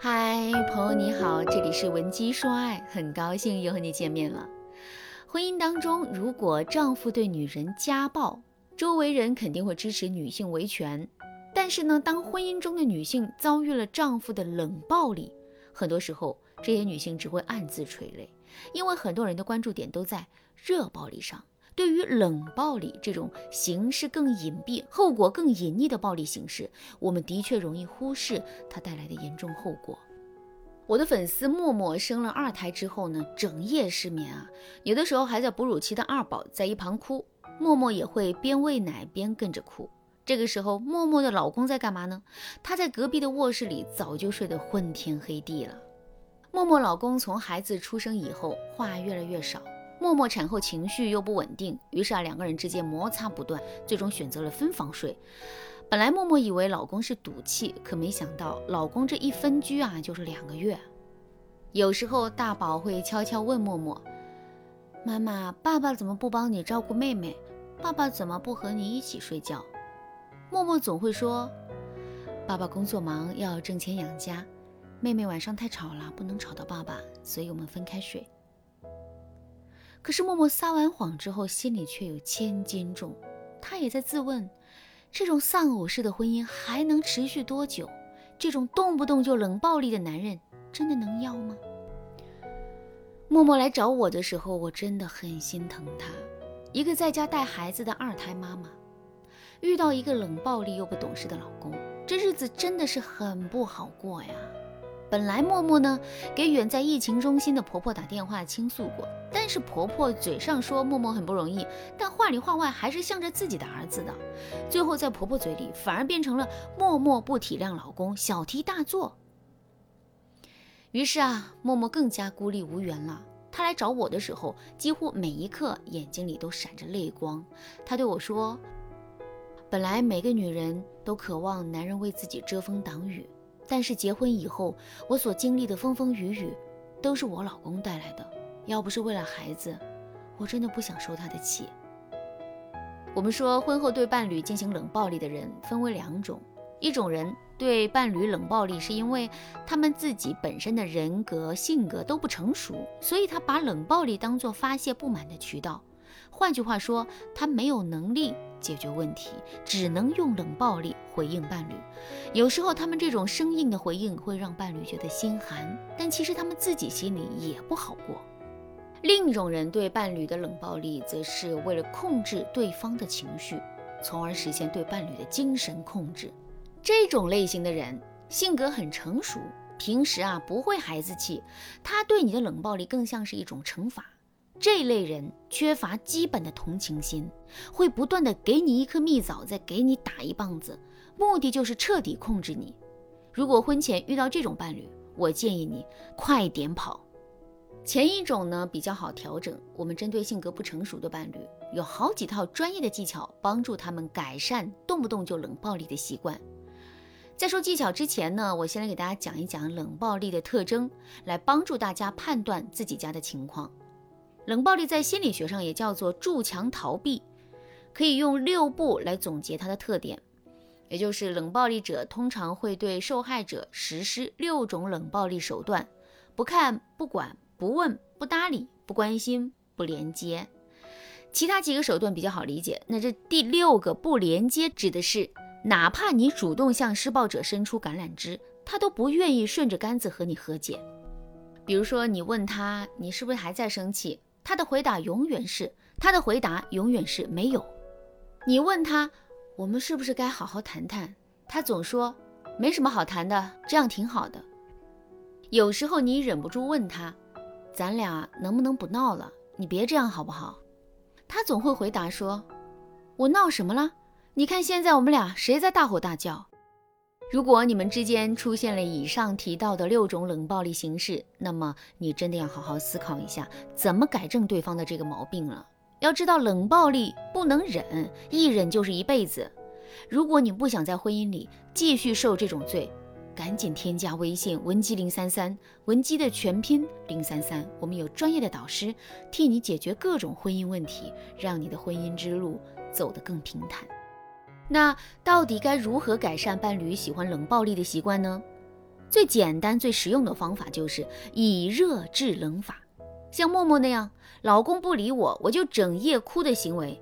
嗨，朋友你好，这里是文姬说爱，很高兴又和你见面了。婚姻当中，如果丈夫对女人家暴，周围人肯定会支持女性维权。但是呢，当婚姻中的女性遭遇了丈夫的冷暴力，很多时候这些女性只会暗自垂泪，因为很多人的关注点都在热暴力上。对于冷暴力这种形式更隐蔽、后果更隐匿的暴力形式，我们的确容易忽视它带来的严重后果。我的粉丝默默生了二胎之后呢，整夜失眠啊，有的时候还在哺乳期的二宝在一旁哭，默默也会边喂奶边跟着哭。这个时候，默默的老公在干嘛呢？他在隔壁的卧室里早就睡得昏天黑地了。默默老公从孩子出生以后，话越来越少。默默产后情绪又不稳定，于是啊，两个人之间摩擦不断，最终选择了分房睡。本来默默以为老公是赌气，可没想到老公这一分居啊，就是两个月。有时候大宝会悄悄问默默：“妈妈，爸爸怎么不帮你照顾妹妹？爸爸怎么不和你一起睡觉？”默默总会说：“爸爸工作忙，要挣钱养家，妹妹晚上太吵了，不能吵到爸爸，所以我们分开睡。”可是默默撒完谎之后，心里却有千斤重。他也在自问：这种丧偶式的婚姻还能持续多久？这种动不动就冷暴力的男人，真的能要吗？默默来找我的时候，我真的很心疼她，一个在家带孩子的二胎妈妈，遇到一个冷暴力又不懂事的老公，这日子真的是很不好过呀。本来默默呢给远在疫情中心的婆婆打电话倾诉过，但是婆婆嘴上说默默很不容易，但话里话外还是向着自己的儿子的。最后在婆婆嘴里反而变成了默默不体谅老公，小题大做。于是啊，默默更加孤立无援了。她来找我的时候，几乎每一刻眼睛里都闪着泪光。她对我说：“本来每个女人都渴望男人为自己遮风挡雨。”但是结婚以后，我所经历的风风雨雨，都是我老公带来的。要不是为了孩子，我真的不想受他的气。我们说，婚后对伴侣进行冷暴力的人分为两种：一种人对伴侣冷暴力，是因为他们自己本身的人格性格都不成熟，所以他把冷暴力当做发泄不满的渠道。换句话说，他没有能力。解决问题只能用冷暴力回应伴侣，有时候他们这种生硬的回应会让伴侣觉得心寒，但其实他们自己心里也不好过。另一种人对伴侣的冷暴力，则是为了控制对方的情绪，从而实现对伴侣的精神控制。这种类型的人性格很成熟，平时啊不会孩子气，他对你的冷暴力更像是一种惩罚。这类人缺乏基本的同情心，会不断的给你一颗蜜枣，再给你打一棒子，目的就是彻底控制你。如果婚前遇到这种伴侣，我建议你快点跑。前一种呢比较好调整，我们针对性格不成熟的伴侣，有好几套专业的技巧帮助他们改善动不动就冷暴力的习惯。在说技巧之前呢，我先来给大家讲一讲冷暴力的特征，来帮助大家判断自己家的情况。冷暴力在心理学上也叫做筑墙逃避，可以用六步来总结它的特点，也就是冷暴力者通常会对受害者实施六种冷暴力手段：不看、不管、不问、不搭理、不关心、不连接。其他几个手段比较好理解，那这第六个不连接指的是，哪怕你主动向施暴者伸出橄榄枝，他都不愿意顺着杆子和你和解。比如说，你问他，你是不是还在生气？他的回答永远是，他的回答永远是没有。你问他，我们是不是该好好谈谈？他总说没什么好谈的，这样挺好的。有时候你忍不住问他，咱俩能不能不闹了？你别这样好不好？他总会回答说，我闹什么了？你看现在我们俩谁在大吼大叫？如果你们之间出现了以上提到的六种冷暴力形式，那么你真的要好好思考一下，怎么改正对方的这个毛病了。要知道，冷暴力不能忍，一忍就是一辈子。如果你不想在婚姻里继续受这种罪，赶紧添加微信文姬零三三，文姬的全拼零三三，我们有专业的导师替你解决各种婚姻问题，让你的婚姻之路走得更平坦。那到底该如何改善伴侣喜欢冷暴力的习惯呢？最简单、最实用的方法就是以热制冷法。像默默那样，老公不理我，我就整夜哭的行为，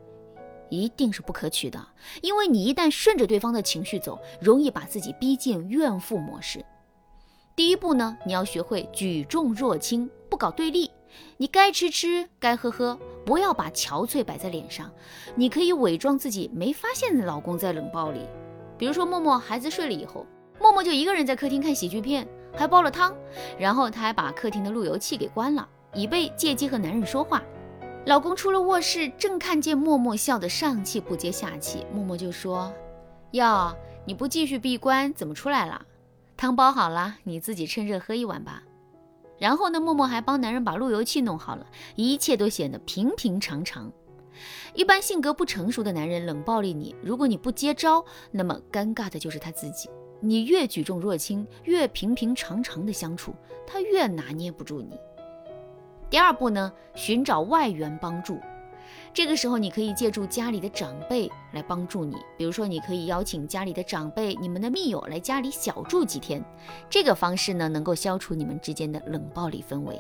一定是不可取的。因为你一旦顺着对方的情绪走，容易把自己逼进怨妇模式。第一步呢，你要学会举重若轻，不搞对立。你该吃吃，该喝喝，不要把憔悴摆在脸上。你可以伪装自己没发现老公在冷暴力。比如说，默默孩子睡了以后，默默就一个人在客厅看喜剧片，还煲了汤，然后他还把客厅的路由器给关了，以备借机和男人说话。老公出了卧室，正看见默默笑得上气不接下气，默默就说：“哟，你不继续闭关，怎么出来了？汤煲好了，你自己趁热喝一碗吧。”然后呢，默默还帮男人把路由器弄好了，一切都显得平平常常。一般性格不成熟的男人冷暴力你，如果你不接招，那么尴尬的就是他自己。你越举重若轻，越平平常常的相处，他越拿捏不住你。第二步呢，寻找外援帮助。这个时候，你可以借助家里的长辈来帮助你，比如说，你可以邀请家里的长辈、你们的密友来家里小住几天。这个方式呢，能够消除你们之间的冷暴力氛围。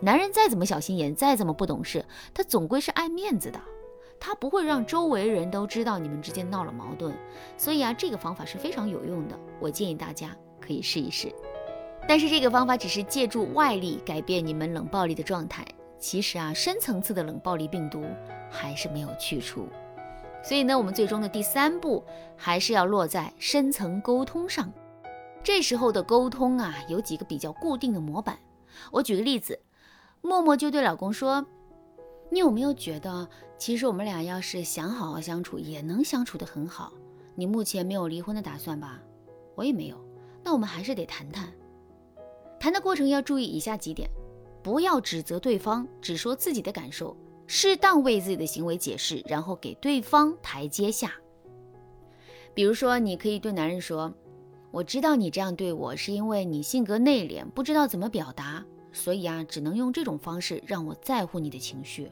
男人再怎么小心眼，再怎么不懂事，他总归是爱面子的，他不会让周围人都知道你们之间闹了矛盾。所以啊，这个方法是非常有用的，我建议大家可以试一试。但是这个方法只是借助外力改变你们冷暴力的状态。其实啊，深层次的冷暴力病毒还是没有去除，所以呢，我们最终的第三步还是要落在深层沟通上。这时候的沟通啊，有几个比较固定的模板。我举个例子，默默就对老公说：“你有没有觉得，其实我们俩要是想好好相处，也能相处得很好？你目前没有离婚的打算吧？我也没有。那我们还是得谈谈。谈的过程要注意以下几点。”不要指责对方，只说自己的感受，适当为自己的行为解释，然后给对方台阶下。比如说，你可以对男人说：“我知道你这样对我，是因为你性格内敛，不知道怎么表达，所以啊，只能用这种方式让我在乎你的情绪。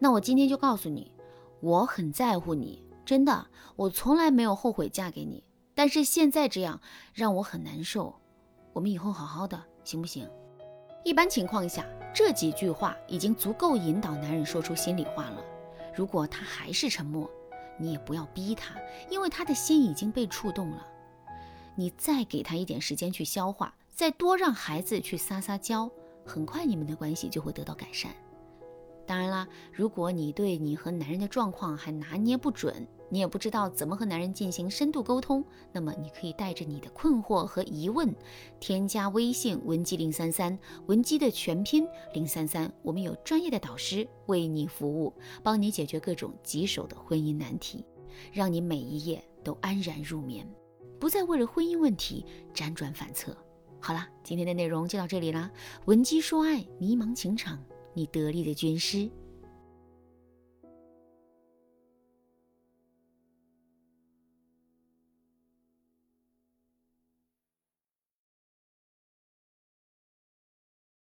那我今天就告诉你，我很在乎你，真的，我从来没有后悔嫁给你。但是现在这样让我很难受，我们以后好好的，行不行？”一般情况下，这几句话已经足够引导男人说出心里话了。如果他还是沉默，你也不要逼他，因为他的心已经被触动了。你再给他一点时间去消化，再多让孩子去撒撒娇，很快你们的关系就会得到改善。当然啦，如果你对你和男人的状况还拿捏不准，你也不知道怎么和男人进行深度沟通，那么你可以带着你的困惑和疑问，添加微信文姬零三三，文姬的全拼零三三，我们有专业的导师为你服务，帮你解决各种棘手的婚姻难题，让你每一夜都安然入眠，不再为了婚姻问题辗转反侧。好了，今天的内容就到这里啦，文姬说爱，迷茫情场。你得力的军师。